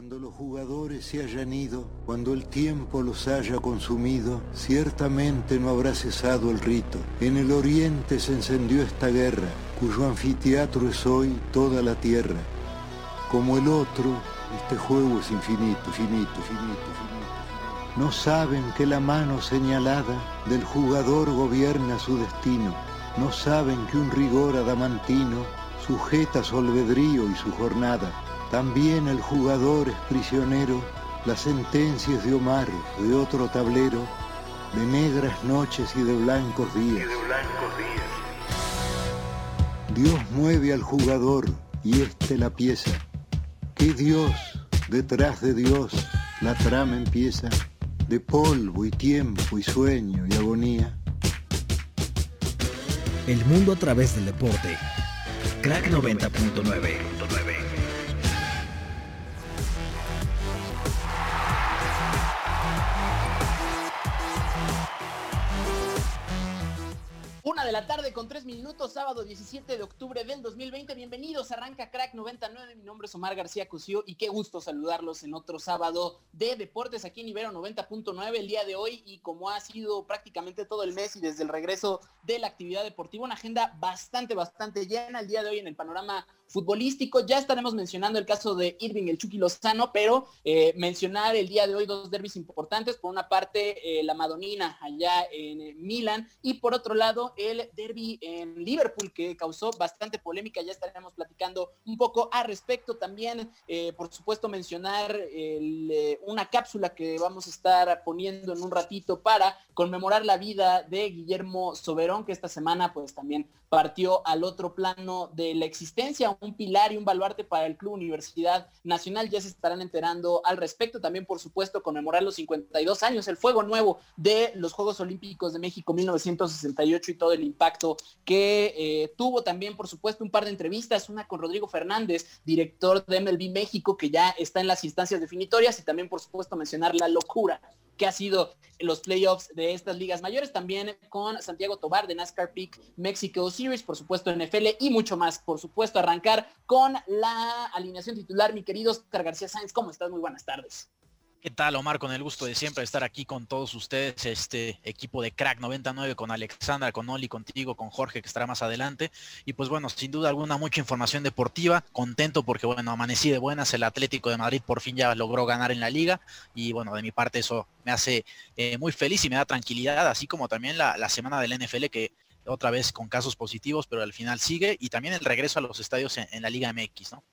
Cuando los jugadores se hayan ido, cuando el tiempo los haya consumido, ciertamente no habrá cesado el rito. En el oriente se encendió esta guerra, cuyo anfiteatro es hoy toda la tierra. Como el otro, este juego es infinito, finito, finito, finito. No saben que la mano señalada del jugador gobierna su destino. No saben que un rigor adamantino sujeta su albedrío y su jornada. También el jugador es prisionero, las sentencias de Omar, de otro tablero, de negras noches y de blancos días. Dios mueve al jugador y este la pieza. Que Dios, detrás de Dios, la trama empieza, de polvo y tiempo y sueño y agonía. El mundo a través del deporte. Crack 90.9. la tarde con tres minutos, sábado 17 de octubre del 2020. Bienvenidos, arranca Crack 99. Mi nombre es Omar García Cusio y qué gusto saludarlos en otro sábado de deportes aquí en Ibero 90.9 el día de hoy. Y como ha sido prácticamente todo el mes y desde el regreso de la actividad deportiva, una agenda bastante, bastante llena el día de hoy en el panorama futbolístico. Ya estaremos mencionando el caso de Irving el Chucky Lozano, pero eh, mencionar el día de hoy dos derbis importantes. Por una parte, eh, la Madonina allá en eh, Milán y por otro lado, el derby en Liverpool que causó bastante polémica. Ya estaremos platicando un poco al respecto. También, por supuesto, mencionar una cápsula que vamos a estar poniendo en un ratito para conmemorar la vida de Guillermo Soberón, que esta semana pues también partió al otro plano de la existencia, un pilar y un baluarte para el Club Universidad Nacional. Ya se estarán enterando al respecto. También, por supuesto, conmemorar los 52 años, el fuego nuevo de los Juegos Olímpicos de México 1968 y todo el impacto que eh, tuvo también, por supuesto, un par de entrevistas, una con Rodrigo Fernández, director de MLB México, que ya está en las instancias definitorias, y también, por supuesto, mencionar la locura que ha sido los playoffs de estas ligas mayores, también con Santiago Tobar de NASCAR Peak Mexico Series, por supuesto NFL y mucho más. Por supuesto, arrancar con la alineación titular, mi querido Oscar García Sáenz. ¿Cómo estás? Muy buenas tardes. ¿Qué tal, Omar? Con el gusto de siempre estar aquí con todos ustedes, este equipo de Crack 99, con Alexandra, con Oli, contigo, con Jorge, que estará más adelante. Y pues bueno, sin duda alguna, mucha información deportiva. Contento porque, bueno, amanecí de buenas. El Atlético de Madrid por fin ya logró ganar en la liga. Y bueno, de mi parte eso me hace eh, muy feliz y me da tranquilidad, así como también la, semana del NFL que otra vez con casos positivos, pero al final sigue. Y también el regreso a los estadios en, en la Liga MX, ¿no?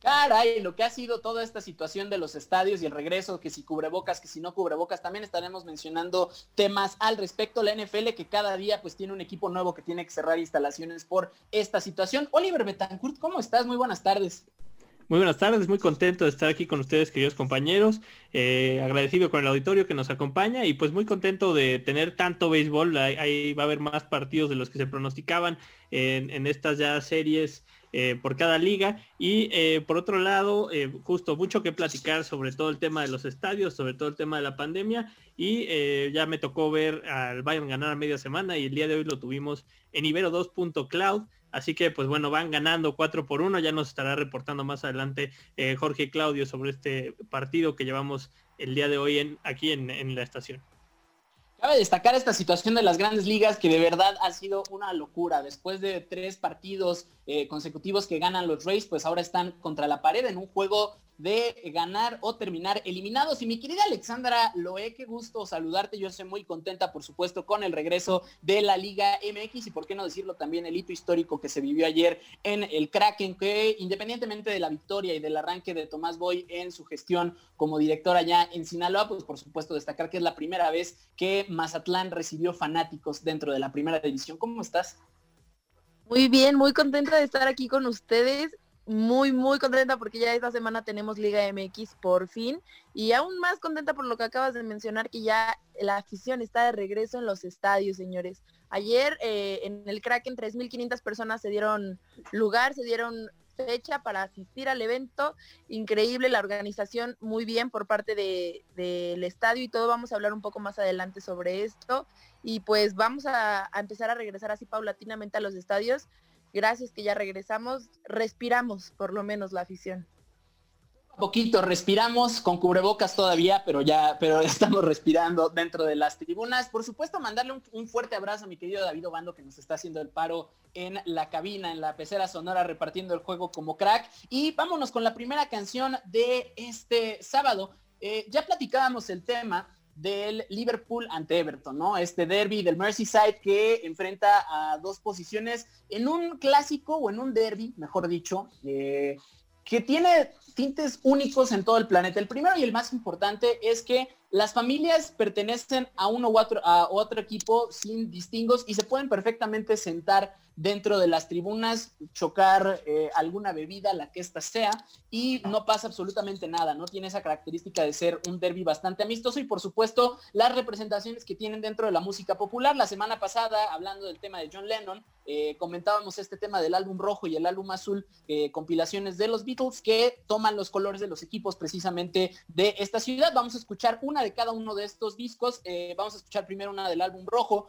Caray, lo que ha sido toda esta situación de los estadios y el regreso, que si cubrebocas, que si no cubrebocas, también estaremos mencionando temas al respecto. La NFL que cada día pues tiene un equipo nuevo que tiene que cerrar instalaciones por esta situación. Oliver Betancourt, ¿cómo estás? Muy buenas tardes. Muy buenas tardes, muy contento de estar aquí con ustedes, queridos compañeros. Eh, agradecido con el auditorio que nos acompaña y pues muy contento de tener tanto béisbol. Ahí, va a haber más partidos de los que se pronosticaban en, en estas ya series eh, por cada liga. Y eh, por otro lado, eh, justo mucho que platicar sobre todo el tema de los estadios, sobre todo el tema de la pandemia. Y ya me tocó ver al Bayern ganar a media semana y el día de hoy lo tuvimos en Ibero 2.cloud. Así que pues bueno, van ganando 4 por 1. Ya nos estará reportando más adelante Jorge y Claudio sobre este partido que llevamos el día de hoy en, aquí en la estación. Cabe destacar esta situación de las grandes ligas que de verdad ha sido una locura. Después de tres partidos eh, consecutivos que ganan los Rays, pues ahora están contra la pared en un juego de ganar o terminar eliminados. Y mi querida Alexandra Loé, qué gusto saludarte. Yo estoy muy contenta, por supuesto, con el regreso de la Liga MX y por qué no decirlo también el hito histórico que se vivió ayer en el Kraken, que independientemente de la victoria y del arranque de Tomás Boy en su gestión como director allá en Sinaloa, pues por supuesto destacar que es la primera vez que Mazatlán recibió fanáticos dentro de la primera división. ¿Cómo estás? Muy bien, muy contenta de estar aquí con ustedes muy, muy contenta porque ya esta semana tenemos Liga MX por fin y aún más contenta por lo que acabas de mencionar que ya la afición está de regreso en los estadios, señores. Ayer eh, en el Kraken 3.500 personas se dieron lugar, se dieron fecha para asistir al evento. Increíble la organización, muy bien por parte del estadio y todo. Vamos a hablar un poco más adelante sobre esto. Y pues vamos a empezar a regresar así paulatinamente a los estadios gracias que ya regresamos, respiramos por lo menos la afición. poquito, respiramos con cubrebocas todavía, pero ya, pero estamos respirando dentro de las tribunas. Por supuesto, mandarle un, fuerte abrazo a mi querido David Obando que nos está haciendo el paro en la cabina, en la pecera sonora, repartiendo el juego como crack. Y vámonos con la primera canción de este sábado. Eh, ya platicábamos el tema del Liverpool ante Everton, ¿no? Este derby del Merseyside que enfrenta a dos posiciones en un clásico o en un derby, mejor dicho, eh, que tiene tintes únicos en todo el planeta. El primero y el más importante es que las familias pertenecen a uno u otro, equipo sin distingos y se pueden perfectamente sentar dentro de las tribunas, chocar eh, alguna bebida, la que ésta sea, y no pasa absolutamente nada, ¿no? Tiene esa característica de ser un derby bastante amistoso y por supuesto las representaciones que tienen dentro de la música popular. La semana pasada, hablando del tema de John Lennon, eh, comentábamos este tema del álbum rojo y el álbum azul, eh, compilaciones de los Beatles que toman los colores de los equipos precisamente de esta ciudad. Vamos a escuchar una de cada uno de estos discos. vamos a escuchar primero una del álbum rojo,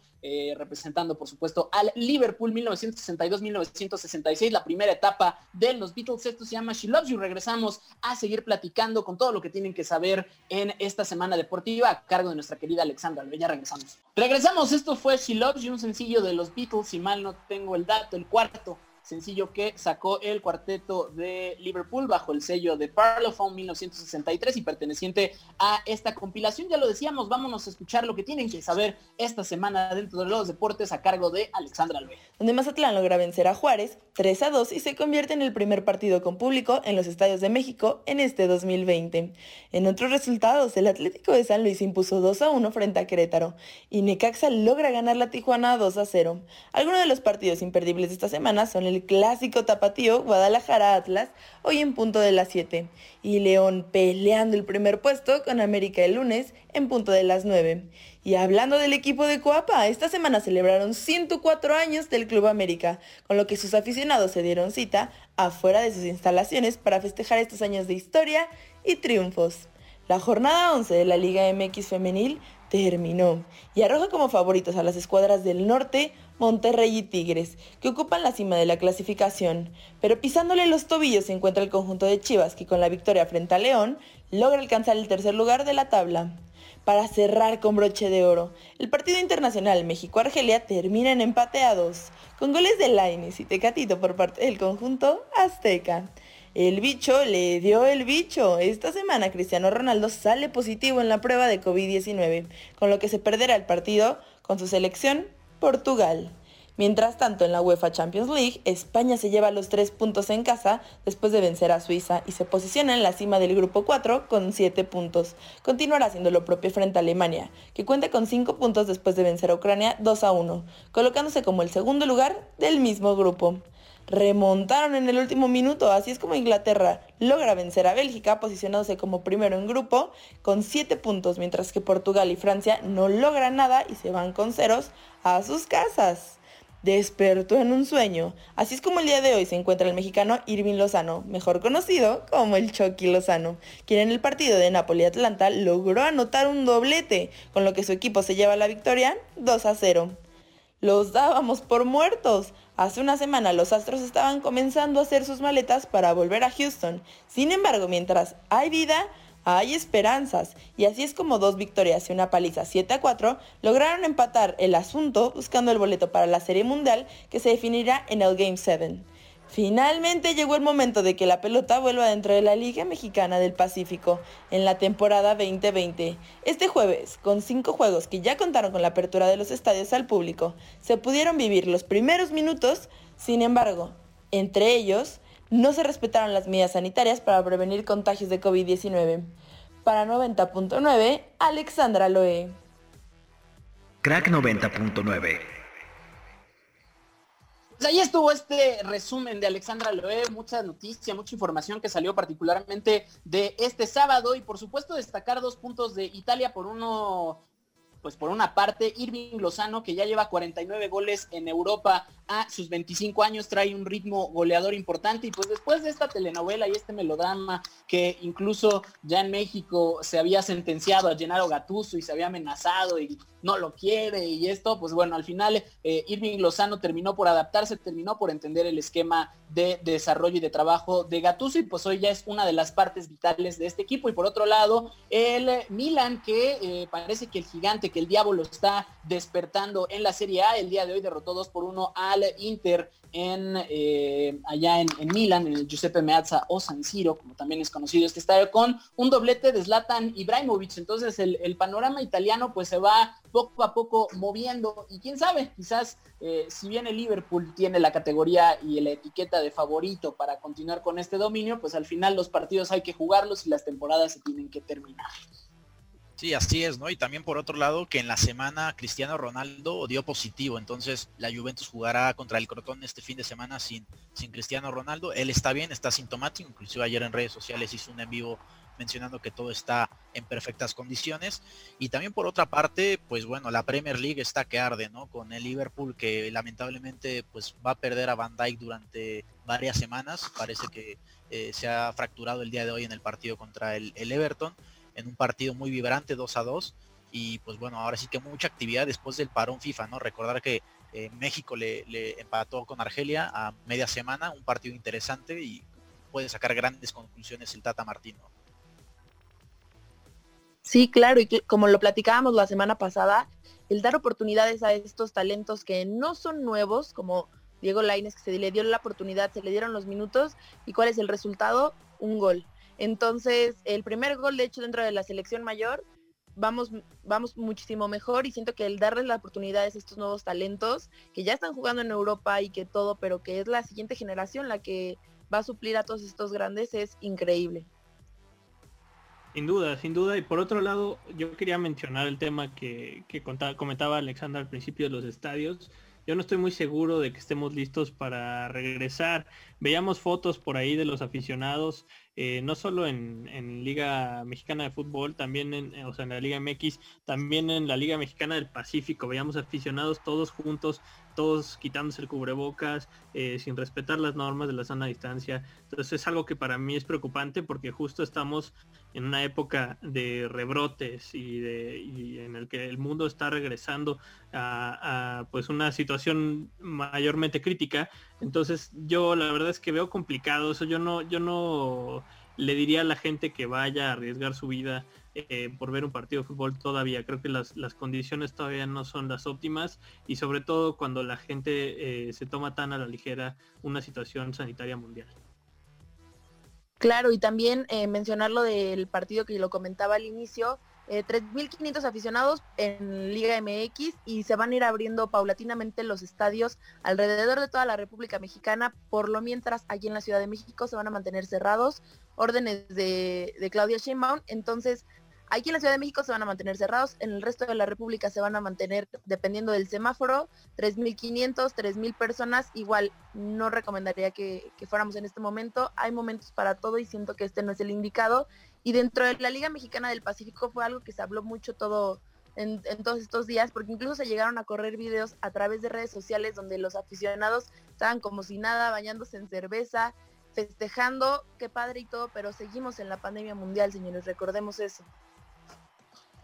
representando por supuesto al Liverpool 19 1962-1966, la primera etapa de los Beatles. Esto se llama She Loves You. Regresamos a seguir platicando con todo lo que tienen que saber en esta semana deportiva a cargo de nuestra querida Alexandra Ya regresamos. Regresamos, esto fue She Loves You, un sencillo de los Beatles, si mal no tengo el dato, el cuarto sencillo que sacó el cuarteto de Liverpool bajo el sello de Parlophone 1963 y perteneciente a esta compilación. Ya lo decíamos, vámonos a escuchar lo que tienen que saber esta semana dentro de los deportes a cargo de Alexandra Alve. Donde Mazatlán logra vencer a Juárez 3 a 2 y se convierte en el primer partido con público en los estadios de México en este 2020. En otros resultados, el Atlético de San Luis impuso 2 a 1 frente a Querétaro y Necaxa logra ganar la Tijuana 2 a 0. Algunos de los partidos imperdibles de esta semana son el clásico tapatío Guadalajara Atlas, hoy en punto de las 7, y León peleando el primer puesto con América el lunes en punto de las 9. Y hablando del equipo de Coapa, esta semana celebraron 104 años del Club América, con lo que sus aficionados se dieron cita afuera de sus instalaciones para festejar estos años de historia y triunfos. La jornada 11 de la Liga MX femenil terminó y arroja como favoritos a las escuadras del norte, Monterrey y Tigres, que ocupan la cima de la clasificación, pero pisándole los tobillos se encuentra el conjunto de Chivas, que con la victoria frente a León logra alcanzar el tercer lugar de la tabla. Para cerrar con broche de oro, el partido internacional México-Argelia termina en empate con goles de Laines y Tecatito por parte del conjunto azteca. El bicho le dio el bicho. Esta semana Cristiano Ronaldo sale positivo en la prueba de COVID-19, con lo que se perderá el partido con su selección Portugal. Mientras tanto, en la UEFA Champions League, España se lleva los tres puntos en casa después de vencer a Suiza y se posiciona en la cima del grupo 4 con 7 puntos. Continuará haciendo lo propio frente a Alemania, que cuenta con 5 puntos después de vencer a Ucrania 2 a 1, colocándose como el segundo lugar del mismo grupo remontaron en el último minuto. Así es como Inglaterra logra vencer a Bélgica, posicionándose como primero en grupo con 7 puntos, mientras que Portugal y Francia no logran nada y se van con ceros a sus casas. Despertó en un sueño. Así es como el día de hoy se encuentra el mexicano Irving Lozano, mejor conocido como el Chucky Lozano, quien en el partido de Napoli-Atlanta logró anotar un doblete, con lo que su equipo se lleva la victoria 2 a 0. Los dábamos por muertos. Hace una semana los Astros estaban comenzando a hacer sus maletas para volver a Houston. Sin embargo, mientras hay vida, hay esperanzas. Y así es como dos victorias y una paliza 7 a 4 lograron empatar el asunto buscando el boleto para la Serie Mundial que se definirá en el Game 7. Finalmente llegó el momento de que la pelota vuelva dentro de la Liga Mexicana del Pacífico en la temporada 2020. Este jueves, con cinco juegos que ya contaron con la apertura de los estadios al público, se pudieron vivir los primeros minutos, sin embargo, entre ellos, no se respetaron las medidas sanitarias para prevenir contagios de COVID-19. Para 90.9, Alexandra Loe. Crack 90.9 pues ahí estuvo este resumen de Alexandra Loé, mucha noticia, mucha información que salió particularmente de este sábado y por supuesto destacar dos puntos de Italia por uno pues por una parte, Irving Lozano, que ya lleva 49 goles en Europa a sus 25 años, trae un ritmo goleador importante. Y pues después de esta telenovela y este melodrama que incluso ya en México se había sentenciado a Gennaro Gatuso y se había amenazado y no lo quiere y esto, pues bueno, al final eh, Irving Lozano terminó por adaptarse, terminó por entender el esquema de, desarrollo y de trabajo de Gattuso y pues hoy ya es una de las partes vitales de este equipo. Y por otro lado, el Milan, que eh, parece que el gigante, que el diablo está despertando en la Serie A, el día de hoy derrotó 2 por 1 al Inter en eh, allá en, en, Milan, en el Giuseppe Meazza o San Siro, como también es conocido este estadio, con un doblete de Zlatan Ibrahimovic. Entonces el, panorama italiano pues se va poco a poco moviendo y quién sabe, quizás eh, si bien el Liverpool tiene la categoría y la etiqueta de favorito para continuar con este dominio, pues al final los partidos hay que jugarlos y las temporadas se tienen que terminar. Sí, así es, ¿no? Y también por otro lado que en la semana Cristiano Ronaldo dio positivo, entonces la Juventus jugará contra el Crotón este fin de semana sin, sin Cristiano Ronaldo. Él está bien, está sintomático, inclusive ayer en redes sociales hizo un en vivo mencionando que todo está en perfectas condiciones. Y también por otra parte, pues bueno, la Premier League está que arde, ¿no? Con el Liverpool que lamentablemente pues va a perder a Van Dijk durante varias semanas. Parece que eh, se ha fracturado el día de hoy en el partido contra el, el Everton en un partido muy vibrante 2 a 2 y pues bueno, ahora sí que mucha actividad después del parón FIFA, ¿no? Recordar que eh, México le, empató con Argelia a media semana, un partido interesante y puede sacar grandes conclusiones el Tata Martino. Sí, claro, y como lo platicábamos la semana pasada, el dar oportunidades a estos talentos que no son nuevos, como Diego Laines, que se le dio la oportunidad, se le dieron los minutos, y cuál es el resultado, un gol. Entonces, el primer gol, de hecho, dentro de la selección mayor, vamos, vamos muchísimo mejor y siento que el darles las oportunidades a estos nuevos talentos que ya están jugando en Europa y que todo, pero que es la siguiente generación la que va a suplir a todos estos grandes, es increíble. Sin duda, sin duda. Y por otro lado, yo quería mencionar el tema que, comentaba Alexandra al principio de los estadios. Yo no estoy muy seguro de que estemos listos para regresar. Veíamos fotos por ahí de los aficionados eh, no solo en, Liga Mexicana de Fútbol, también en, o sea, en la Liga MX, también en la Liga Mexicana del Pacífico. Veíamos aficionados todos juntos, todos quitándose el cubrebocas, eh, sin respetar las normas de la sana distancia. Entonces es algo que para mí es preocupante porque justo estamos en una época de rebrotes y, de, y en el que el mundo está regresando a, a, pues una situación mayormente crítica. Entonces yo la verdad es que veo complicado eso. Yo no, yo no le diría a la gente que vaya a arriesgar su vida eh, por ver un partido de fútbol todavía. Creo que las, las, condiciones todavía no son las óptimas y sobre todo cuando la gente eh, se toma tan a la ligera una situación sanitaria mundial. Claro, y también eh, mencionar lo del partido que lo comentaba al inicio, eh, 3.500 aficionados en Liga MX y se van a ir abriendo paulatinamente los estadios alrededor de toda la República Mexicana. Por lo mientras, aquí en la Ciudad de México se van a mantener cerrados, órdenes de, de Claudia Sheinbaum. Entonces, Aquí en la Ciudad de México se van a mantener cerrados, en el resto de la República se van a mantener, dependiendo del semáforo, 3.500, 3.000 personas. Igual, no recomendaría que, fuéramos en este momento. Hay momentos para todo y siento que este no es el indicado. Y dentro de la Liga Mexicana del Pacífico fue algo que se habló mucho todo en, en, todos estos días, porque incluso se llegaron a correr videos a través de redes sociales donde los aficionados estaban como si nada, bañándose en cerveza, festejando, qué padre y todo, pero seguimos en la pandemia mundial, señores, recordemos eso.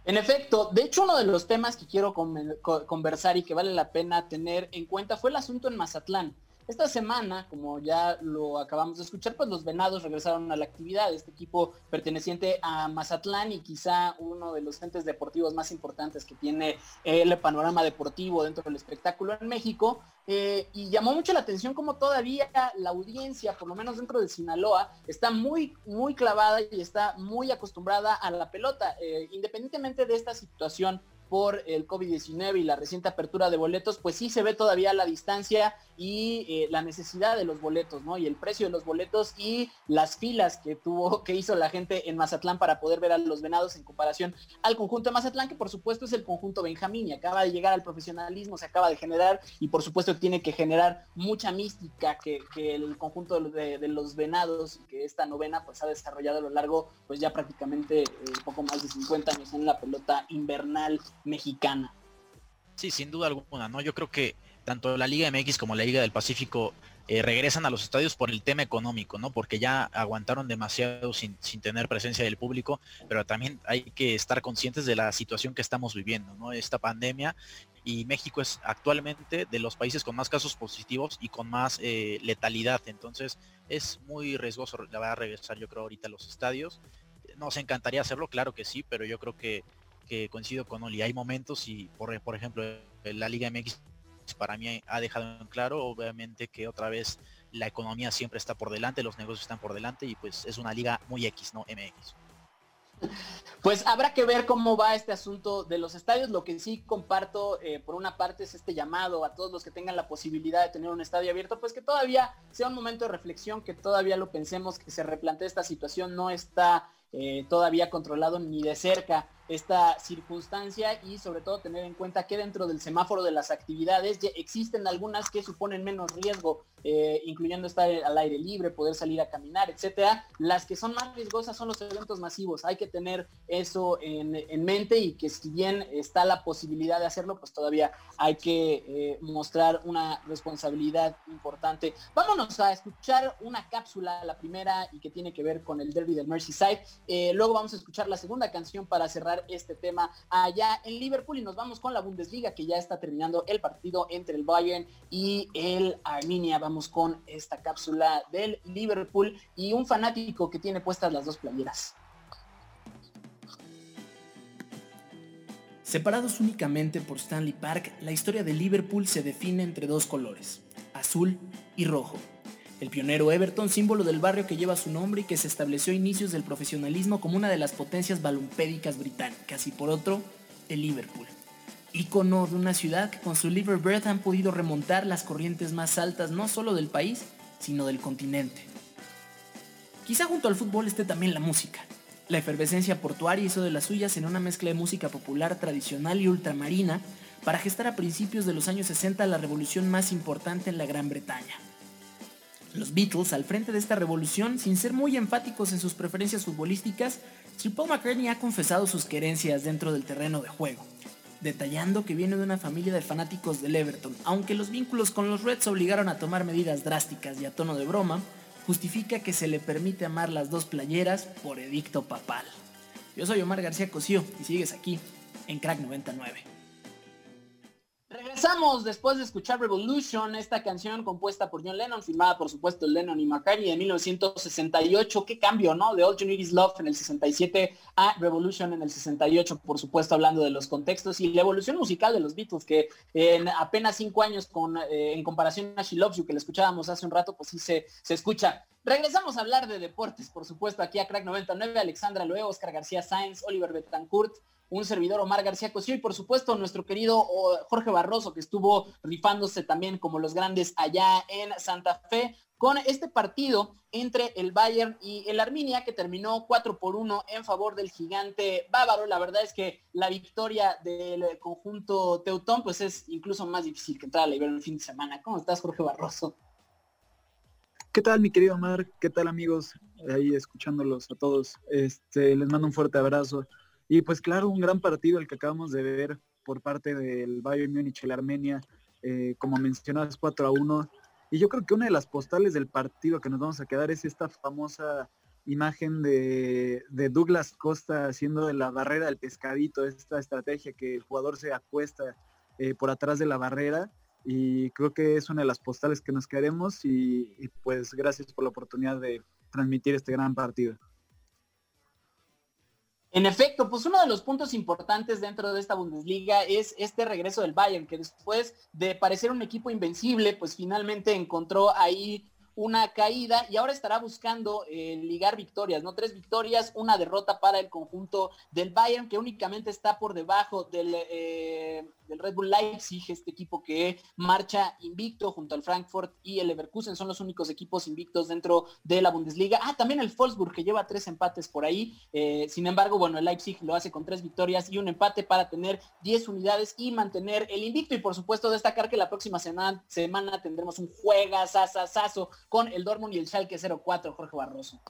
En efecto, de hecho uno de los temas que quiero conversar y que vale la pena tener en cuenta fue el asunto en Mazatlán. Esta semana, como ya lo acabamos de escuchar, pues los Venados regresaron a la actividad. Este equipo perteneciente a Mazatlán y quizá uno de los entes deportivos más importantes que tiene el panorama deportivo dentro del espectáculo en México. Eh, y llamó mucho la atención como todavía la audiencia, por lo menos dentro de Sinaloa, está muy, muy clavada y está muy acostumbrada a la pelota. Eh, independientemente de esta situación por el COVID-19 y la reciente apertura de boletos, pues sí se ve todavía la distancia y eh, la necesidad de los boletos, ¿no? Y el precio de los boletos y las filas que tuvo, que hizo la gente en Mazatlán para poder ver a los venados en comparación al conjunto de Mazatlán, que por supuesto es el conjunto Benjamín y acaba de llegar al profesionalismo, se acaba de generar y por supuesto tiene que generar mucha mística que, que el conjunto de, los venados, que esta novena pues ha desarrollado a lo largo pues ya prácticamente eh, poco más de 50 años en la pelota invernal mexicana. Sí, sin duda alguna, ¿no? Yo creo que tanto la Liga MX como la Liga del Pacífico eh, regresan a los estadios por el tema económico, ¿no? Porque ya aguantaron demasiado sin, sin, tener presencia del público, pero también hay que estar conscientes de la situación que estamos viviendo, ¿no? Esta pandemia y México es actualmente de los países con más casos positivos y con más eh, letalidad, entonces es muy riesgoso la va a regresar yo creo ahorita a los estadios. Nos encantaría hacerlo, claro que sí, pero yo creo que, que coincido con Oli. Hay momentos y por, por ejemplo la Liga MX para mí ha dejado en claro, obviamente que otra vez la economía siempre está por delante, los negocios están por delante y pues es una liga muy X, no MX. Pues habrá que ver cómo va este asunto de los estadios. Lo que sí comparto, eh, por una parte, es este llamado a todos los que tengan la posibilidad de tener un estadio abierto, pues que todavía sea un momento de reflexión, que todavía lo pensemos, que se replantee esta situación, no está eh, todavía controlado ni de cerca esta circunstancia y sobre todo tener en cuenta que dentro del semáforo de las actividades ya existen algunas que suponen menos riesgo, eh, incluyendo estar al aire libre, poder salir a caminar, etcétera. Las que son más riesgosas son los eventos masivos. Hay que tener eso en, mente y que si bien está la posibilidad de hacerlo, pues todavía hay que eh, mostrar una responsabilidad importante. Vámonos a escuchar una cápsula, la primera y que tiene que ver con el derby del Merseyside. Eh, luego vamos a escuchar la segunda canción para cerrar este tema allá en Liverpool y nos vamos con la Bundesliga que ya está terminando el partido entre el Bayern y el Arminia. Vamos con esta cápsula del Liverpool y un fanático que tiene puestas las dos playeras. Separados únicamente por Stanley Park, la historia de Liverpool se define entre dos colores, azul y rojo. El pionero Everton, símbolo del barrio que lleva su nombre y que se estableció a inicios del profesionalismo como una de las potencias balumpédicas británicas, y por otro, el Liverpool, ícono de una ciudad que con su Liverbird han podido remontar las corrientes más altas no solo del país, sino del continente. Quizá junto al fútbol esté también la música. La efervescencia portuaria hizo de las suyas en una mezcla de música popular tradicional y ultramarina para gestar a principios de los años 60 la revolución más importante en la Gran Bretaña. Los Beatles, al frente de esta revolución, sin ser muy enfáticos en sus preferencias futbolísticas, Sir Paul McCartney ha confesado sus querencias dentro del terreno de juego, detallando que viene de una familia de fanáticos del Everton, aunque los vínculos con los Reds obligaron a tomar medidas drásticas y a tono de broma, justifica que se le permite amar las dos playeras por edicto papal. Yo soy Omar García Cosío y sigues aquí en Crack 99. Regresamos después de escuchar Revolution, esta canción compuesta por John Lennon, firmada por supuesto Lennon y McCartney de 1968. Qué cambio, ¿no? De All You Need Is Love en el 67 a Revolution en el 68, por supuesto hablando de los contextos y la evolución musical de los Beatles, que en apenas cinco años con, eh, en comparación a She Loves You, que le escuchábamos hace un rato, pues sí se, se escucha. Regresamos a hablar de deportes, por supuesto, aquí a Crack 99, Alexandra Loe, Oscar García Sáenz, Oliver Betancourt, un servidor Omar García Cosío y por supuesto nuestro querido Jorge Barroso que estuvo rifándose también como los grandes allá en Santa Fe con este partido entre el Bayern y el Arminia que terminó 4 por 1 en favor del gigante bávaro. La verdad es que la victoria del conjunto Teutón pues es incluso más difícil que entrar a la el fin de semana. ¿Cómo estás Jorge Barroso? ¿Qué tal mi querido Omar? ¿Qué tal amigos? Ahí escuchándolos a todos. Este, les mando un fuerte abrazo. Y pues claro, un gran partido el que acabamos de ver por parte del Bayern Múnich, el Armenia, eh, como mencionabas, 4 a 1. Y yo creo que una de las postales del partido que nos vamos a quedar es esta famosa imagen de, Douglas Costa haciendo de la barrera del pescadito, esta estrategia que el jugador se acuesta eh, por atrás de la barrera. Y creo que es una de las postales que nos queremos y pues gracias por la oportunidad de transmitir este gran partido. En efecto, pues uno de los puntos importantes dentro de esta Bundesliga es este regreso del Bayern, que después de parecer un equipo invencible, pues finalmente encontró ahí una caída y ahora estará buscando eh, ligar victorias, ¿no? Tres victorias, una derrota para el conjunto del Bayern, que únicamente está por debajo del, eh, del Red Bull Leipzig, este equipo que marcha invicto junto al Frankfurt y el Leverkusen, son los únicos equipos invictos dentro de la Bundesliga. Ah, también el Wolfsburg, que lleva tres empates por ahí. Eh, sin embargo, bueno, el Leipzig lo hace con tres victorias y un empate para tener 10 unidades y mantener el invicto. Y por supuesto, destacar que la próxima semana, semana tendremos un juegazazazazo con el Dortmund y el Schalke 04, Jorge Barroso.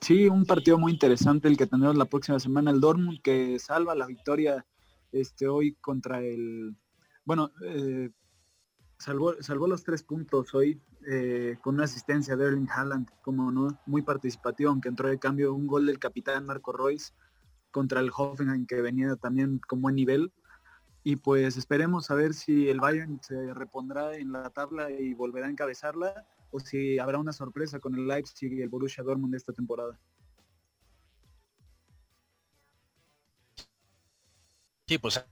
Sí, un partido muy interesante el que tendremos la próxima semana. El Dortmund que salva la victoria este, hoy contra el... Bueno, eh, salvó, salvó los tres puntos hoy eh, con una asistencia de Erling Haaland, como no, muy participativo, aunque entró de cambio un gol del capitán Marco Royce contra el Hoffenheim que venía también con buen nivel. Y pues esperemos a ver si el Bayern se repondrá en la tabla y volverá a encabezarla o si habrá una sorpresa con el Leipzig y el Borussia Dortmund esta temporada. Sí, pues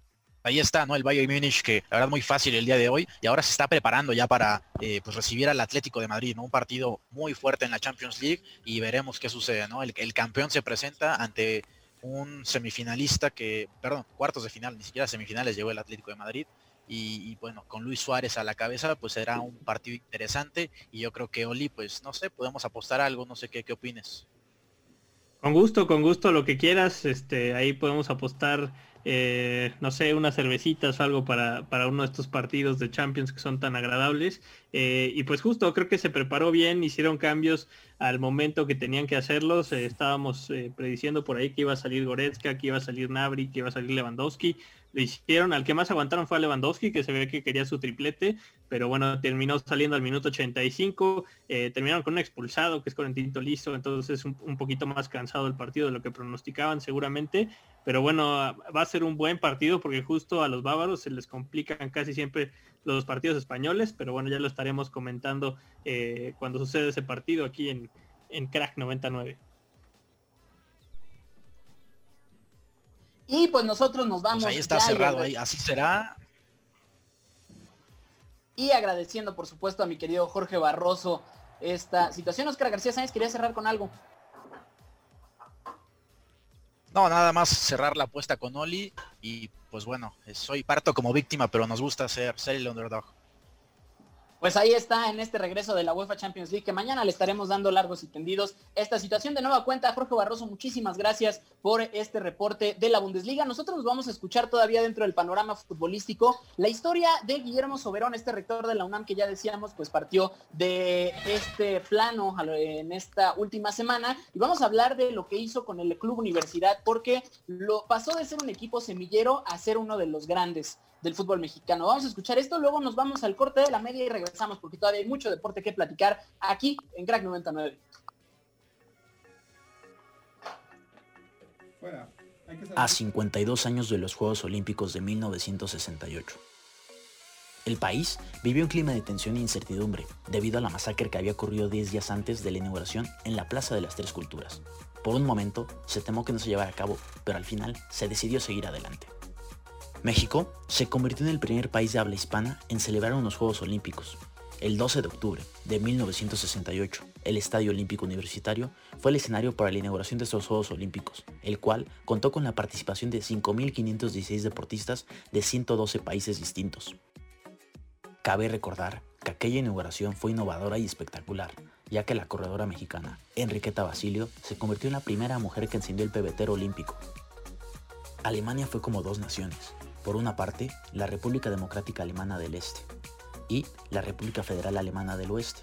ahí está, ¿no? El Bayern Múnich que la verdad muy fácil el día de hoy y ahora se está preparando ya para eh, pues recibir al Atlético de Madrid, ¿no? Un partido muy fuerte en la Champions League y veremos qué sucede, ¿no? El, el campeón se presenta ante un semifinalista que, perdón, cuartos de final, ni siquiera semifinales llegó el Atlético de Madrid. Y, bueno, con Luis Suárez a la cabeza, pues será un partido interesante. Y yo creo que Oli, pues no sé, podemos apostar algo, no sé qué, qué opines. Con gusto, con gusto, lo que quieras, este, ahí podemos apostar eh, no sé, unas cervecitas o algo para, para, uno de estos partidos de Champions que son tan agradables. Eh, y pues justo creo que se preparó bien, hicieron cambios al momento que tenían que hacerlos. Eh, estábamos prediciendo por ahí que iba a salir Goretzka, que iba a salir Nabri, que iba a salir Lewandowski lo hicieron. Al que más aguantaron fue a Lewandowski, que se ve que quería su triplete, pero bueno, terminó saliendo al minuto 85. Eh, terminaron con un expulsado, que es Corentín listo entonces un, un poquito más cansado el partido de lo que pronosticaban seguramente. Pero bueno, va a ser un buen partido porque justo a los bávaros se les complican casi siempre los partidos españoles, pero bueno, ya lo estaremos comentando eh, cuando sucede ese partido aquí en, en Crack 99. Y pues nosotros nos vamos. Pues ahí está cerrado, ahí, así será. Y agradeciendo, por supuesto, a mi querido Jorge Barroso esta situación. Oscar García Sáenz quería cerrar con algo. No, nada más cerrar la apuesta con Oli y pues bueno, soy parto como víctima, pero nos gusta ser, ser el underdog. Pues ahí está en este regreso de la UEFA Champions League, que mañana le estaremos dando largos y tendidos esta situación de nueva cuenta. Jorge Barroso, muchísimas gracias por este reporte de la Bundesliga. Nosotros nos vamos a escuchar todavía dentro del panorama futbolístico la historia de Guillermo Soberón, este rector de la UNAM que ya decíamos, pues partió de este plano en esta última semana. Y vamos a hablar de lo que hizo con el Club Universidad, porque lo pasó de ser un equipo semillero a ser uno de los grandes del fútbol mexicano. Vamos a escuchar esto, luego nos vamos al corte de la media y regresamos porque todavía hay mucho deporte que platicar aquí en Crack 99. A 52 años de los Juegos Olímpicos de 1968. El país vivió un clima de tensión e incertidumbre debido a la masacre que había ocurrido 10 días antes de la inauguración en la Plaza de las Tres Culturas. Por un momento se temó que no se llevara a cabo, pero al final se decidió seguir adelante. México se convirtió en el primer país de habla hispana en celebrar unos Juegos Olímpicos. El 12 de octubre de 1968, el Estadio Olímpico Universitario fue el escenario para la inauguración de estos Juegos Olímpicos, el cual contó con la participación de 5.516 deportistas de 112 países distintos. Cabe recordar que aquella inauguración fue innovadora y espectacular, ya que la corredora mexicana, Enriqueta Basilio, se convirtió en la primera mujer que encendió el pebetero olímpico. Alemania fue como dos naciones, por una parte, la República Democrática Alemana del Este y la República Federal Alemana del Oeste.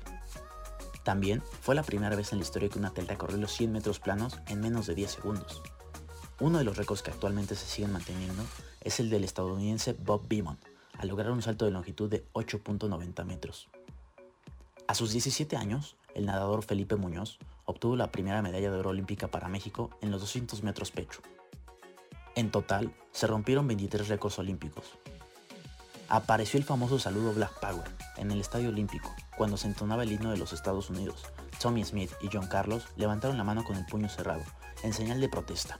También fue la primera vez en la historia que un atleta corrió los 100 metros planos en menos de 10 segundos. Uno de los récords que actualmente se siguen manteniendo es el del estadounidense Bob Beamon, al lograr un salto de longitud de 8.90 metros. A sus 17 años, el nadador Felipe Muñoz obtuvo la primera medalla de oro olímpica para México en los 200 metros pecho, en total, se rompieron 23 récords olímpicos. Apareció el famoso saludo Black Power en el Estadio Olímpico, cuando se entonaba el himno de los Estados Unidos. Tommy Smith y John Carlos levantaron la mano con el puño cerrado, en señal de protesta.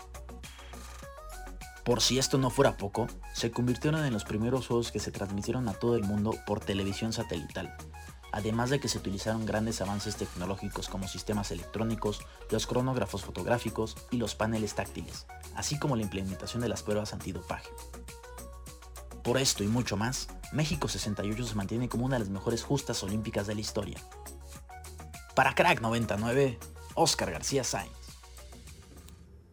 Por si esto no fuera poco, se convirtieron en los primeros juegos que se transmitieron a todo el mundo por televisión satelital, además de que se utilizaron grandes avances tecnológicos como sistemas electrónicos, los cronógrafos fotográficos y los paneles táctiles, así como la implementación de las pruebas antidopaje. Por esto y mucho más, México 68 se mantiene como una de las mejores justas olímpicas de la historia. Para Crack 99, Oscar García Sainz.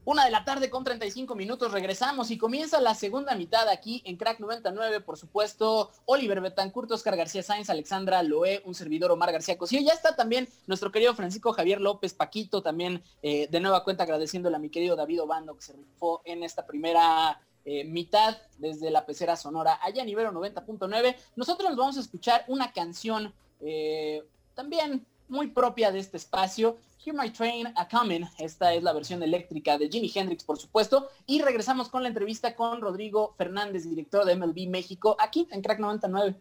Una de la tarde con 35 minutos regresamos y comienza la segunda mitad aquí en Crack 99, por supuesto, Oliver Betancourt, Oscar García Sáenz, Alexandra Loé, un servidor Omar García Cosío. Ya está también nuestro querido Francisco Javier López Paquito, también eh, de nueva cuenta agradeciéndole a mi querido David Obando que se rifó en esta primera eh, mitad desde la pecera sonora allá a nivel 90.9. Nosotros nos vamos a escuchar una canción eh, también muy propia de este espacio. Hear My Train a Coming. Esta es la versión eléctrica de Jimi Hendrix, por supuesto. Y regresamos con la entrevista con Rodrigo Fernández, director de MLB México, aquí en Crack 99.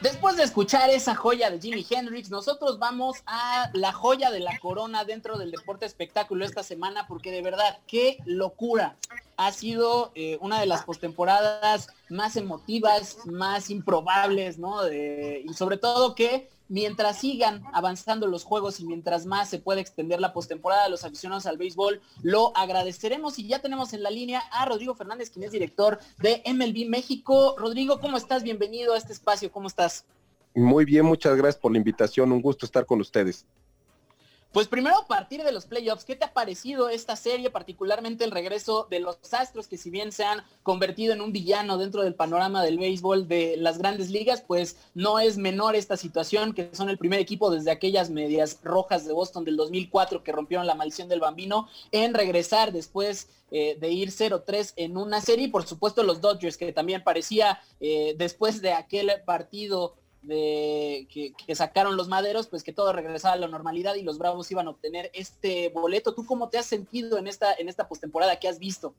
Después de escuchar esa joya de Jimi Hendrix, nosotros vamos a la joya de la corona dentro del deporte espectáculo esta semana, porque de verdad, qué locura. Ha sido eh, una de las postemporadas más emotivas, más improbables, ¿no? y sobre todo que mientras sigan avanzando los juegos y mientras más se pueda extender la postemporada de los aficionados al béisbol, lo agradeceremos y ya tenemos en la línea a Rodrigo Fernández, quien es director de MLB México. Rodrigo, ¿cómo estás? Bienvenido a este espacio, ¿cómo estás? Muy bien, muchas gracias por la invitación, un gusto estar con ustedes. Pues primero a partir de los playoffs, ¿qué te ha parecido esta serie, particularmente el regreso de los Astros, que si bien se han convertido en un villano dentro del panorama del béisbol de las grandes ligas, pues no es menor esta situación, que son el primer equipo desde aquellas medias rojas de Boston del 2004 que rompieron la maldición del bambino, en regresar después eh, de ir 0-3 en una serie, y por supuesto los Dodgers, que también parecía eh, después de aquel partido de que, sacaron los maderos, pues que todo regresaba a la normalidad y los Bravos iban a obtener este boleto. ¿Tú cómo te has sentido en esta, en esta postemporada? ¿Qué has visto?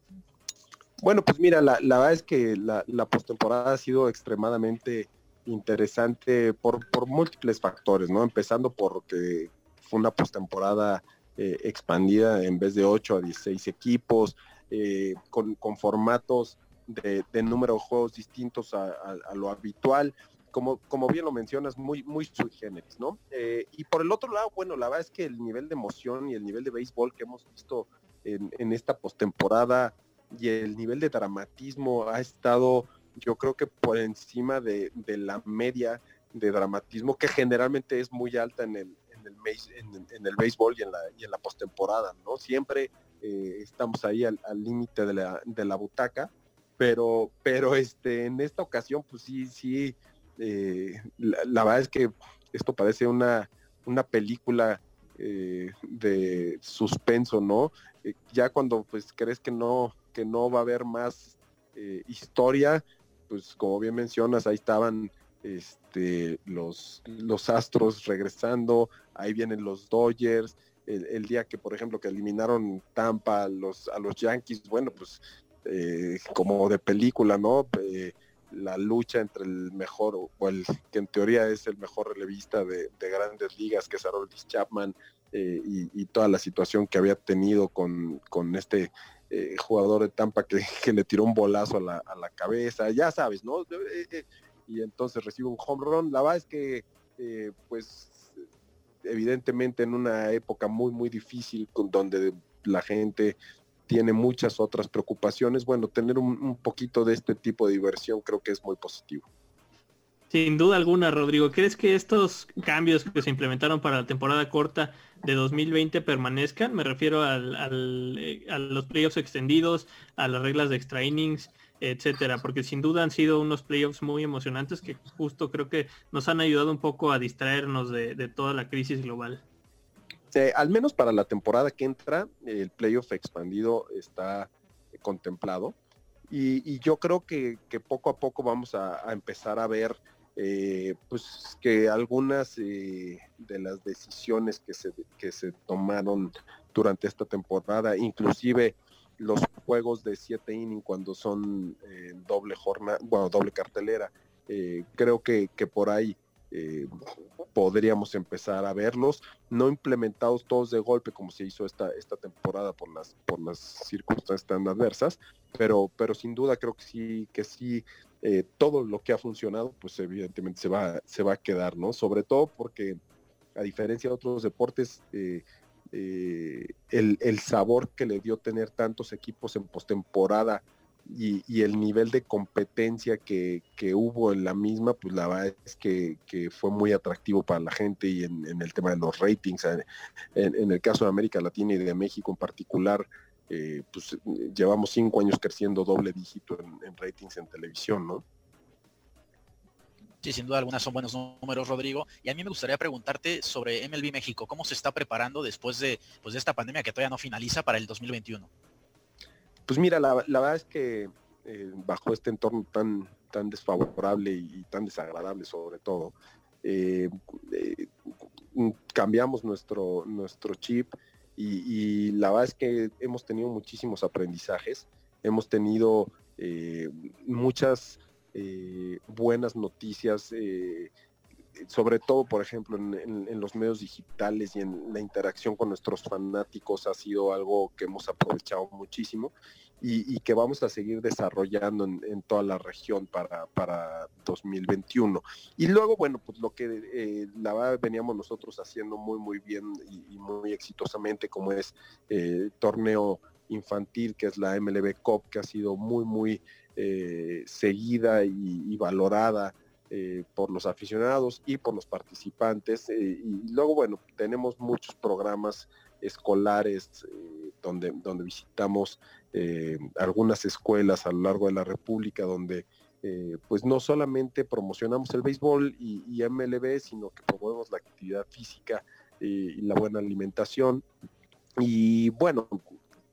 Bueno, pues mira, la, verdad es que la, la postemporada ha sido extremadamente interesante por, múltiples factores, ¿no? Empezando porque fue una postemporada eh, expandida en vez de 8 a 16 equipos, eh, con, formatos de, número de juegos distintos a lo habitual como, como bien lo mencionas, muy, muy sui generis, ¿no? Eh, y por el otro lado, bueno, la verdad es que el nivel de emoción y el nivel de béisbol que hemos visto en, esta postemporada y el nivel de dramatismo ha estado, yo creo que por encima de, la media de dramatismo que generalmente es muy alta en el, en el, en, el béisbol y en la, y en la postemporada, ¿no? Siempre eh, estamos ahí al límite de la, de la butaca, pero, pero este, en esta ocasión, pues sí, sí, eh, la, verdad es que esto parece una, una película eh, de suspenso, ¿no? Eh, ya cuando pues crees que no, que no va a haber más historia, pues como bien mencionas, ahí estaban este, los, los astros regresando, ahí vienen los Dodgers, el, día que por ejemplo que eliminaron Tampa a los, a los Yankees, bueno, pues como de película, ¿no? La lucha entre el mejor, o el que en teoría es el mejor relevista de, grandes ligas, que es Harold Chapman, eh, y, toda la situación que había tenido con, este eh, jugador de Tampa que, le tiró un bolazo a la, cabeza, ya sabes, ¿no? Eh, y entonces recibe un home run. La verdad es que, pues, evidentemente en una época muy, muy difícil, con, donde la gente tiene muchas otras preocupaciones, bueno, tener un, poquito de este tipo de diversión creo que es muy positivo. Sin duda alguna, Rodrigo. ¿Crees que estos cambios que se implementaron para la temporada corta de 2020 permanezcan? Me refiero eh, a los playoffs extendidos, a las reglas de extra innings, etcétera, porque sin duda han sido unos playoffs muy emocionantes que justo creo que nos han ayudado un poco a distraernos de toda la crisis global. Este, al menos para la temporada que entra, el playoff expandido está contemplado. Y, yo creo que, poco a poco vamos a, empezar a ver eh, pues que algunas eh, de las decisiones que se, que se tomaron durante esta temporada, inclusive los juegos de siete innings cuando son eh, doble jornada, bueno, doble cartelera, creo que por ahí eh, podríamos empezar a verlos, no implementados todos de golpe como se hizo esta, esta temporada por las, por las circunstancias tan adversas, pero, pero sin duda creo que sí, que sí, eh, todo lo que ha funcionado, pues evidentemente se va, se va a quedar, ¿no? Sobre todo porque a diferencia de otros deportes, eh, el, el, sabor que le dio tener tantos equipos en postemporada y, el nivel de competencia que, hubo en la misma, pues la verdad es que, fue muy atractivo para la gente y en, el tema de los ratings, en, el caso de América Latina y de México en particular, eh, pues llevamos cinco años creciendo doble dígito en, ratings en televisión, ¿no? Sí, sin duda alguna son buenos números, Rodrigo. Y a mí me gustaría preguntarte sobre MLB México, ¿cómo se está preparando después de, pues, de esta pandemia que todavía no finaliza para el 2021? Pues mira, la, verdad es que eh, bajo este entorno tan, tan desfavorable y, tan desagradable sobre todo, eh, cambiamos nuestro, nuestro chip y, la verdad es que hemos tenido muchísimos aprendizajes, hemos tenido muchas buenas noticias sobre todo, por ejemplo, en, los medios digitales y en la interacción con nuestros fanáticos ha sido algo que hemos aprovechado muchísimo y, que vamos a seguir desarrollando en, toda la región para, para 2021. Y luego, bueno, pues lo que eh, la verdad veníamos nosotros haciendo muy, muy bien y, muy exitosamente, como es eh, torneo infantil, que es la MLB Cup, que ha sido muy, muy eh, seguida y valorada eh, por los aficionados y por los participantes. Eh, y luego, bueno, tenemos muchos programas escolares eh, donde, donde visitamos algunas escuelas a lo largo de la República, donde pues no solamente promocionamos el béisbol y, y, MLB, sino que promovemos la actividad física y la buena alimentación. Y bueno,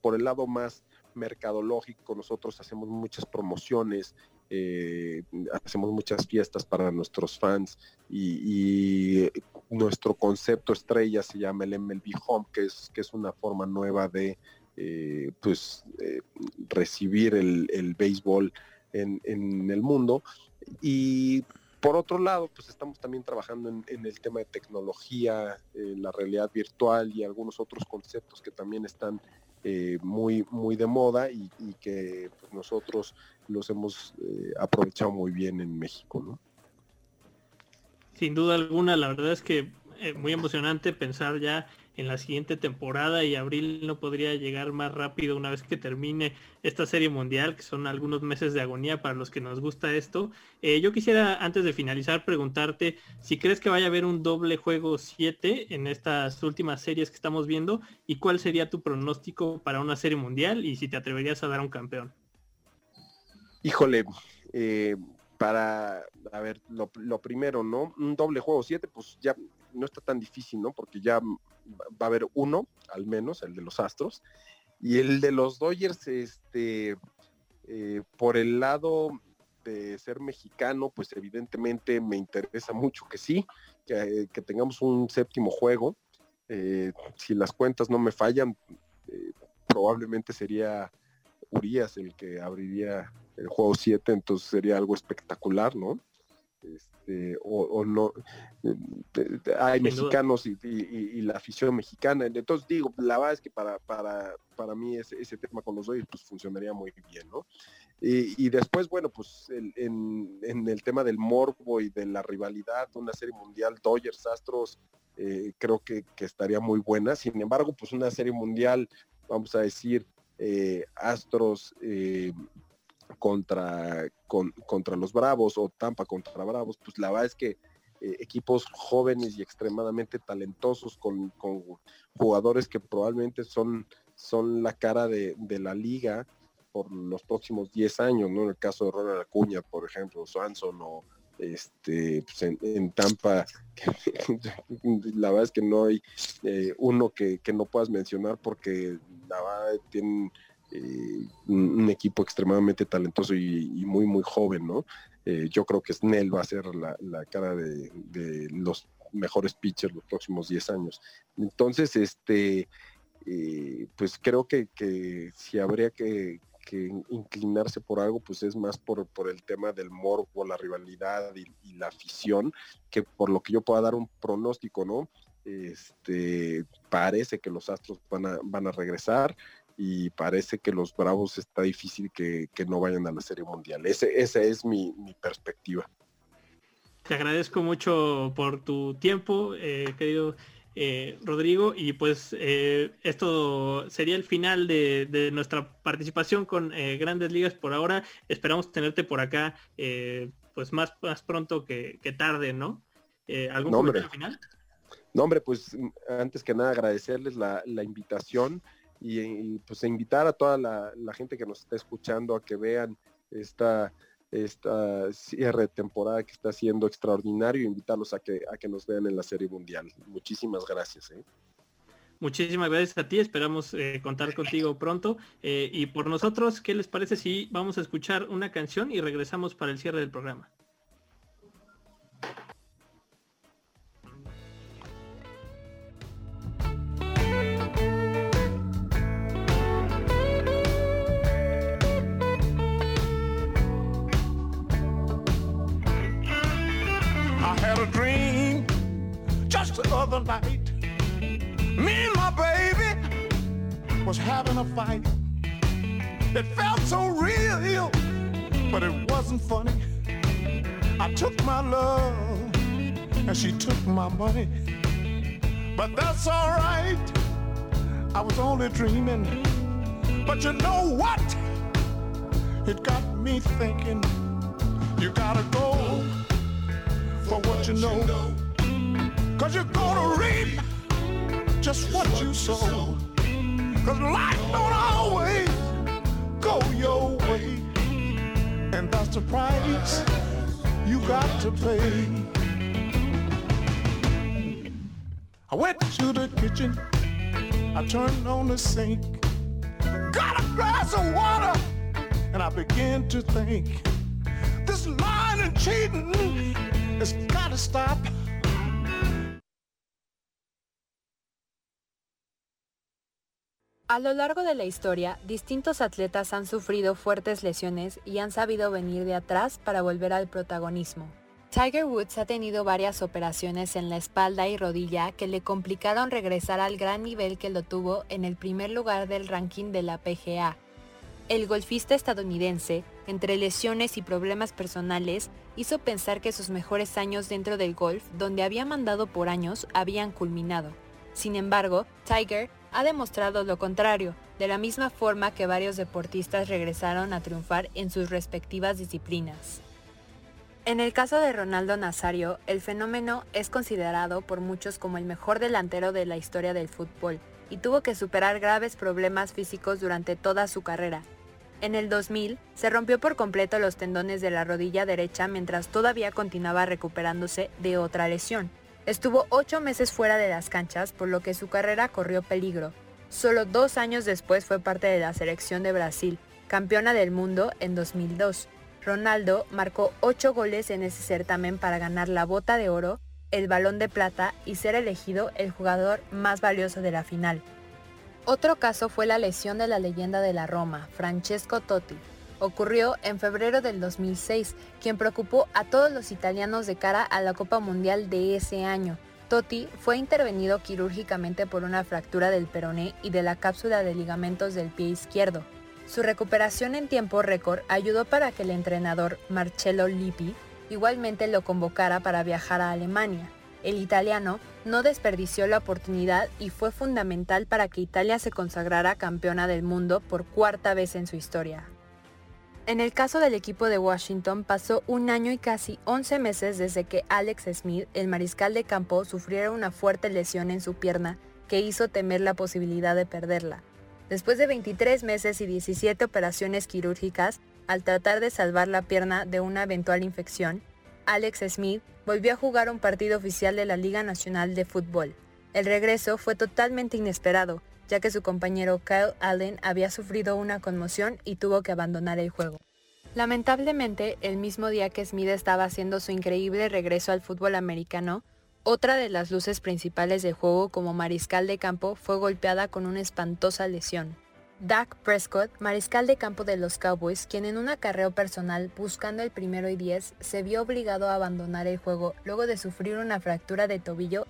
por el lado más mercadológico, nosotros hacemos muchas promociones eh, hacemos muchas fiestas para nuestros fans y, nuestro concepto estrella se llama el MLB Home, que es, que es una forma nueva de eh, pues eh, recibir el, béisbol en, el mundo. Y por otro lado, pues estamos también trabajando en, el tema de tecnología, la realidad virtual y algunos otros conceptos que también están muy, muy de moda y, que pues, nosotros los hemos eh, aprovechado muy bien en México. ¿no? Sin duda alguna, la verdad es que eh, muy emocionante pensar ya en la siguiente temporada y abril no podría llegar más rápido una vez que termine esta serie mundial, que son algunos meses de agonía para los que nos gusta esto. Eh, yo quisiera, antes de finalizar, preguntarte si crees que vaya a haber un doble juego 7 en estas últimas series que estamos viendo y cuál sería tu pronóstico para una serie mundial y si te atreverías a dar un campeón. Híjole, eh, para, a ver, lo, primero, ¿no? Un doble juego 7, pues ya no está tan difícil, ¿no? Porque ya va a haber uno, al menos, el de los Astros. Y el de los Dodgers, este, eh, por el lado de ser mexicano, pues evidentemente me interesa mucho que sí, que, tengamos un séptimo juego. Eh, si las cuentas no me fallan, probablemente sería Urias el que abriría el juego 7, entonces sería algo espectacular, ¿no? Este, o, no hay mexicanos y, la afición mexicana entonces digo la verdad es que para para para mí ese, ese tema con los Dodgers pues funcionaría muy bien no y, después bueno pues en, el tema del morbo y de la rivalidad una serie mundial Dodgers Astros eh, creo que, estaría muy buena. Sin embargo pues una serie mundial vamos a decir eh, Astros eh, contra, contra los Bravos o Tampa contra Bravos, pues la verdad es que eh, equipos jóvenes y extremadamente talentosos con, jugadores que probablemente son, son la cara de, la liga por los próximos 10 años, ¿no? En el caso de Ronald Acuña, por ejemplo, Swanson o este pues en, Tampa la verdad es que no hay eh, uno que, que, no puedas mencionar porque la verdad tienen eh, un, equipo extremadamente talentoso y, muy, muy joven, ¿no? Eh, yo creo que Snell va a ser la, cara de, los mejores pitchers los próximos 10 años. Entonces, este, eh, pues creo que, si habría que, inclinarse por algo, pues es más por, el tema del morbo, la rivalidad y, la afición, que por lo que yo pueda dar un pronóstico, ¿no? Este, parece que los Astros van a, van a regresar y parece que los Bravos está difícil que, no vayan a la Serie Mundial. Ese, esa es mi, perspectiva. Te agradezco mucho por tu tiempo, eh, querido eh, Rodrigo, y pues eh, esto sería el final de, nuestra participación con Grandes Ligas por ahora. Esperamos tenerte por acá pues más, más pronto que, tarde, ¿no? ¿Algún comentario final? No, hombre, pues antes que nada agradecerles la, la invitación y, pues invitar a toda la, gente que nos está escuchando a que vean esta, esta cierre de temporada que está siendo extraordinario, invitarlos a que, a que nos vean en la Serie Mundial. Muchísimas gracias. ¿eh? Muchísimas gracias a ti, esperamos eh, contar contigo pronto. Eh, y por nosotros, ¿qué les parece si vamos a escuchar una canción y regresamos para el cierre del programa? Me and my baby was having a fight. It felt so real, but it wasn't funny. I took my love and she took my money. But that's alright. I was only dreaming. But you know what? It got me thinking. You gotta go for what you know. Cause you're gonna reap just what you sow. Cause life don't always go your way. And that's the price you got to pay. I went to the kitchen, I turned on the sink, got a glass of water, and I began to think this lying and cheating has gotta stop. A lo largo de la historia, distintos atletas han sufrido fuertes lesiones y han sabido venir de atrás para volver al protagonismo. Tiger Woods ha tenido varias operaciones en la espalda y rodilla que le complicaron regresar al gran nivel que lo tuvo en el primer lugar del ranking de la PGA. El golfista estadounidense, entre lesiones y problemas personales, hizo pensar que sus mejores años dentro del golf, donde había mandado por años, habían culminado. Sin embargo, Tiger ha demostrado lo contrario, de la misma forma que varios deportistas regresaron a triunfar en sus respectivas disciplinas. En el caso de Ronaldo Nazario, el fenómeno es considerado por muchos como el mejor delantero de la historia del fútbol y tuvo que superar graves problemas físicos durante toda su carrera. En el 2000, se rompió por completo los tendones de la rodilla derecha mientras todavía continuaba recuperándose de otra lesión. Estuvo ocho meses fuera de las canchas, por lo que su carrera corrió peligro. Solo dos años después fue parte de la selección de Brasil, campeona del mundo en 2002. Ronaldo marcó ocho goles en ese certamen para ganar la bota de oro, el balón de plata y ser elegido el jugador más valioso de la final. Otro caso fue la lesión de la leyenda de la Roma, Francesco Totti, ocurrió en febrero del 2006, quien preocupó a todos los italianos de cara a la Copa Mundial de ese año. Totti fue intervenido quirúrgicamente por una fractura del peroné y de la cápsula de ligamentos del pie izquierdo. Su recuperación en tiempo récord ayudó para que el entrenador Marcello Lippi igualmente lo convocara para viajar a Alemania. El italiano no desperdició la oportunidad y fue fundamental para que Italia se consagrara campeona del mundo por cuarta vez en su historia. En el caso del equipo de Washington pasó un año y casi 11 meses desde que Alex Smith, el mariscal de campo, sufriera una fuerte lesión en su pierna que hizo temer la posibilidad de perderla. Después de 23 meses y 17 operaciones quirúrgicas, al tratar de salvar la pierna de una eventual infección, Alex Smith volvió a jugar un partido oficial de la Liga Nacional de Fútbol. El regreso fue totalmente inesperado, ya que su compañero Kyle Allen había sufrido una conmoción y tuvo que abandonar el juego. Lamentablemente, el mismo día que Smith estaba haciendo su increíble regreso al fútbol americano, otra de las luces principales del juego como mariscal de campo fue golpeada con una espantosa lesión. Dak Prescott, mariscal de campo de los Cowboys, quien en un acarreo personal buscando el primero y diez, se vio obligado a abandonar el juego luego de sufrir una fractura de tobillo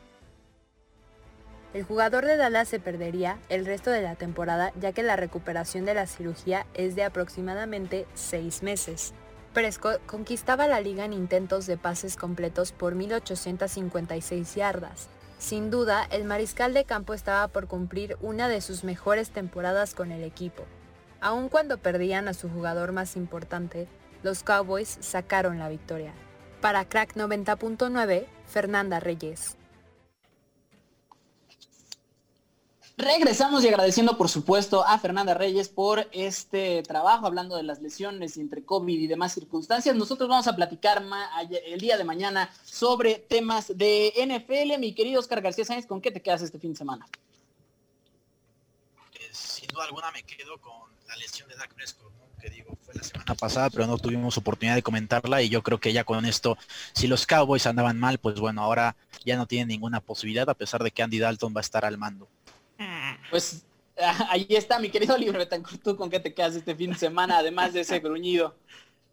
el jugador de Dallas se perdería el resto de la temporada ya que la recuperación de la cirugía es de aproximadamente seis meses. Prescott conquistaba la liga en intentos de pases completos por 1.856 yardas. Sin duda, el mariscal de campo estaba por cumplir una de sus mejores temporadas con el equipo. Aun cuando perdían a su jugador más importante, los Cowboys sacaron la victoria. Para Crack 90.9, Fernanda Reyes. Regresamos y agradeciendo por supuesto a Fernanda Reyes por este trabajo, hablando de las lesiones entre COVID y demás circunstancias. Nosotros vamos a platicar el día de mañana sobre temas de NFL. Mi querido Oscar García Sáenz, ¿con qué te quedas este fin de semana? duda alguna me quedo con la lesión de Dak Prescott, que digo, fue la semana pasada, pero no tuvimos oportunidad de comentarla y yo creo que ya con esto, si los Cowboys andaban mal, pues bueno, ahora ya no tienen ninguna posibilidad a pesar de que Andy Dalton va a estar al mando. Pues ahí está, mi querido Libro ¿tú con qué te quedas este fin de semana, además de ese gruñido?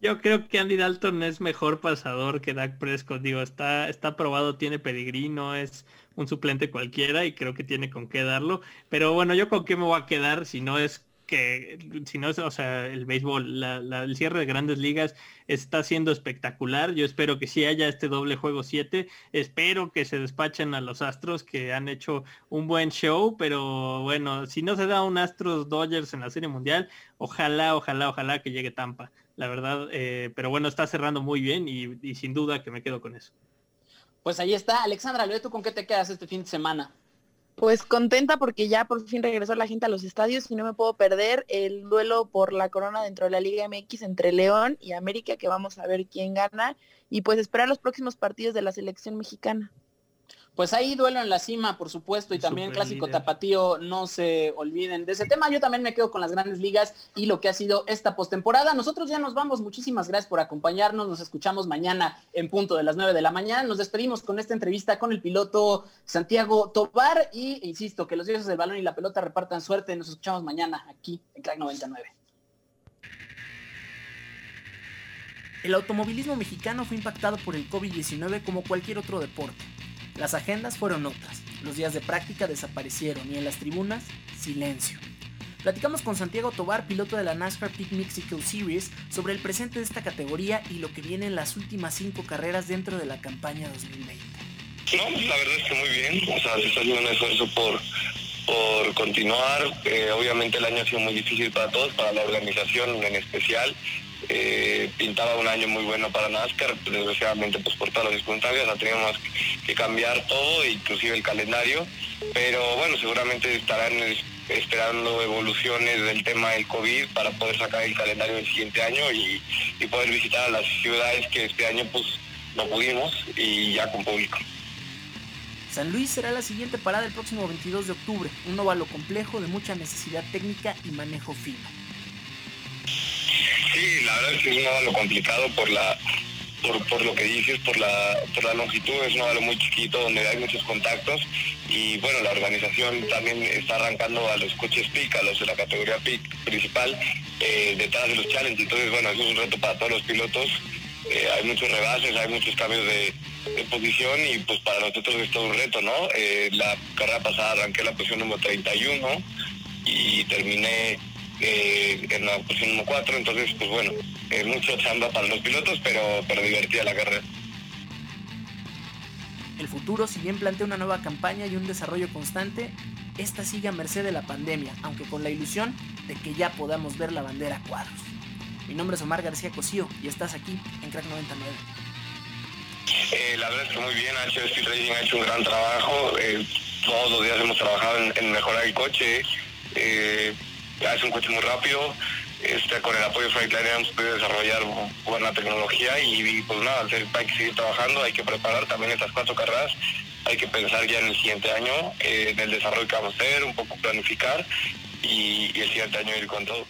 Yo creo que Andy Dalton es mejor pasador que Dak Prescott. Digo, está, está probado, tiene pedigrí, no es un suplente cualquiera y creo que tiene con qué darlo. Pero bueno, yo con qué me voy a quedar si no es que, si no es, o sea, el béisbol, el cierre de grandes ligas está siendo espectacular. Yo espero que sí haya este doble juego 7. Espero que se despachen a los Astros que han hecho un buen show, pero bueno, si no se da un Astros Dodgers en la Serie Mundial, ojalá, ojalá, ojalá que llegue Tampa. La verdad, eh, pero bueno, está cerrando muy bien y, y sin duda que me quedo con eso. Pues ahí está. Alexandra, ¿tú con qué te quedas este fin de semana? Pues contenta porque ya por fin regresó la gente a los estadios y no me puedo perder el duelo por la corona dentro de la Liga MX entre León y América, que vamos a ver quién gana, y pues esperar los próximos partidos de la selección mexicana. Pues ahí duelo en la cima, por supuesto, y también clásico tapatío, no se olviden de ese tema. Yo también me quedo con las grandes ligas y lo que ha sido esta postemporada. Nosotros ya nos vamos, muchísimas gracias por acompañarnos, nos escuchamos mañana en punto de las 9 de la mañana. Nos despedimos con esta entrevista con el piloto Santiago Tobar y insisto, que los dioses del balón y la pelota repartan suerte. Nos escuchamos mañana aquí en Crack 99. El automovilismo mexicano fue impactado por el COVID-19 como cualquier otro deporte. Las agendas fueron otras, los días de práctica desaparecieron y en las tribunas, silencio. Platicamos con Santiago Tobar, piloto de la NASCAR Peak Mexico Series, sobre el presente de esta categoría y lo que viene en las últimas cinco carreras dentro de la campaña 2020. No, la verdad es que muy bien, o sea, se está haciendo un esfuerzo por, por continuar. Eh, obviamente el año ha sido muy difícil para todos, para la organización en especial. Eh, pintaba un año muy bueno para NASCAR, desgraciadamente pues por todas las circunstancias no teníamos que cambiar todo, inclusive el calendario, pero bueno, seguramente estarán esperando evoluciones del tema del COVID para poder sacar el calendario del siguiente año y, y poder visitar a las ciudades que este año pues no pudimos y ya con público. San Luis será la siguiente parada el próximo 22 de octubre, un óvalo complejo de mucha necesidad técnica y manejo fino. Sí, la verdad es que es un óvalo complicado por la por, lo que dices, por la, por la longitud, es un óvalo muy chiquito donde hay muchos contactos y bueno, la organización también está arrancando a los coches PIC, a los de la categoría PIC principal, eh, detrás de los challenges, entonces bueno, eso es un reto para todos los pilotos, eh, hay muchos rebases, hay muchos cambios de, posición y pues para nosotros es todo un reto, ¿no? Eh, la carrera pasada arranqué la posición número 31 y terminé eh, en la posición número 4, entonces pues bueno, es mucho chamba para los pilotos, pero, pero divertida la carrera. El futuro, si bien plantea una nueva campaña y un desarrollo constante, esta sigue a merced de la pandemia, aunque con la ilusión de que ya podamos ver la bandera a cuadros. Mi nombre es Omar García Cosío y estás aquí en Crack 99. Eh, la verdad es que muy bien, Speed Racing ha hecho un gran trabajo. Eh, todos los días hemos trabajado en, mejorar el coche. Eh, es un coche muy rápido. Este, con el apoyo de Franklin hemos podido desarrollar buena tecnología y, pues nada, hay que seguir trabajando, hay que preparar también estas cuatro carreras, hay que pensar ya en el siguiente año, en el desarrollo que vamos a hacer, un poco planificar y el siguiente año ir con todo.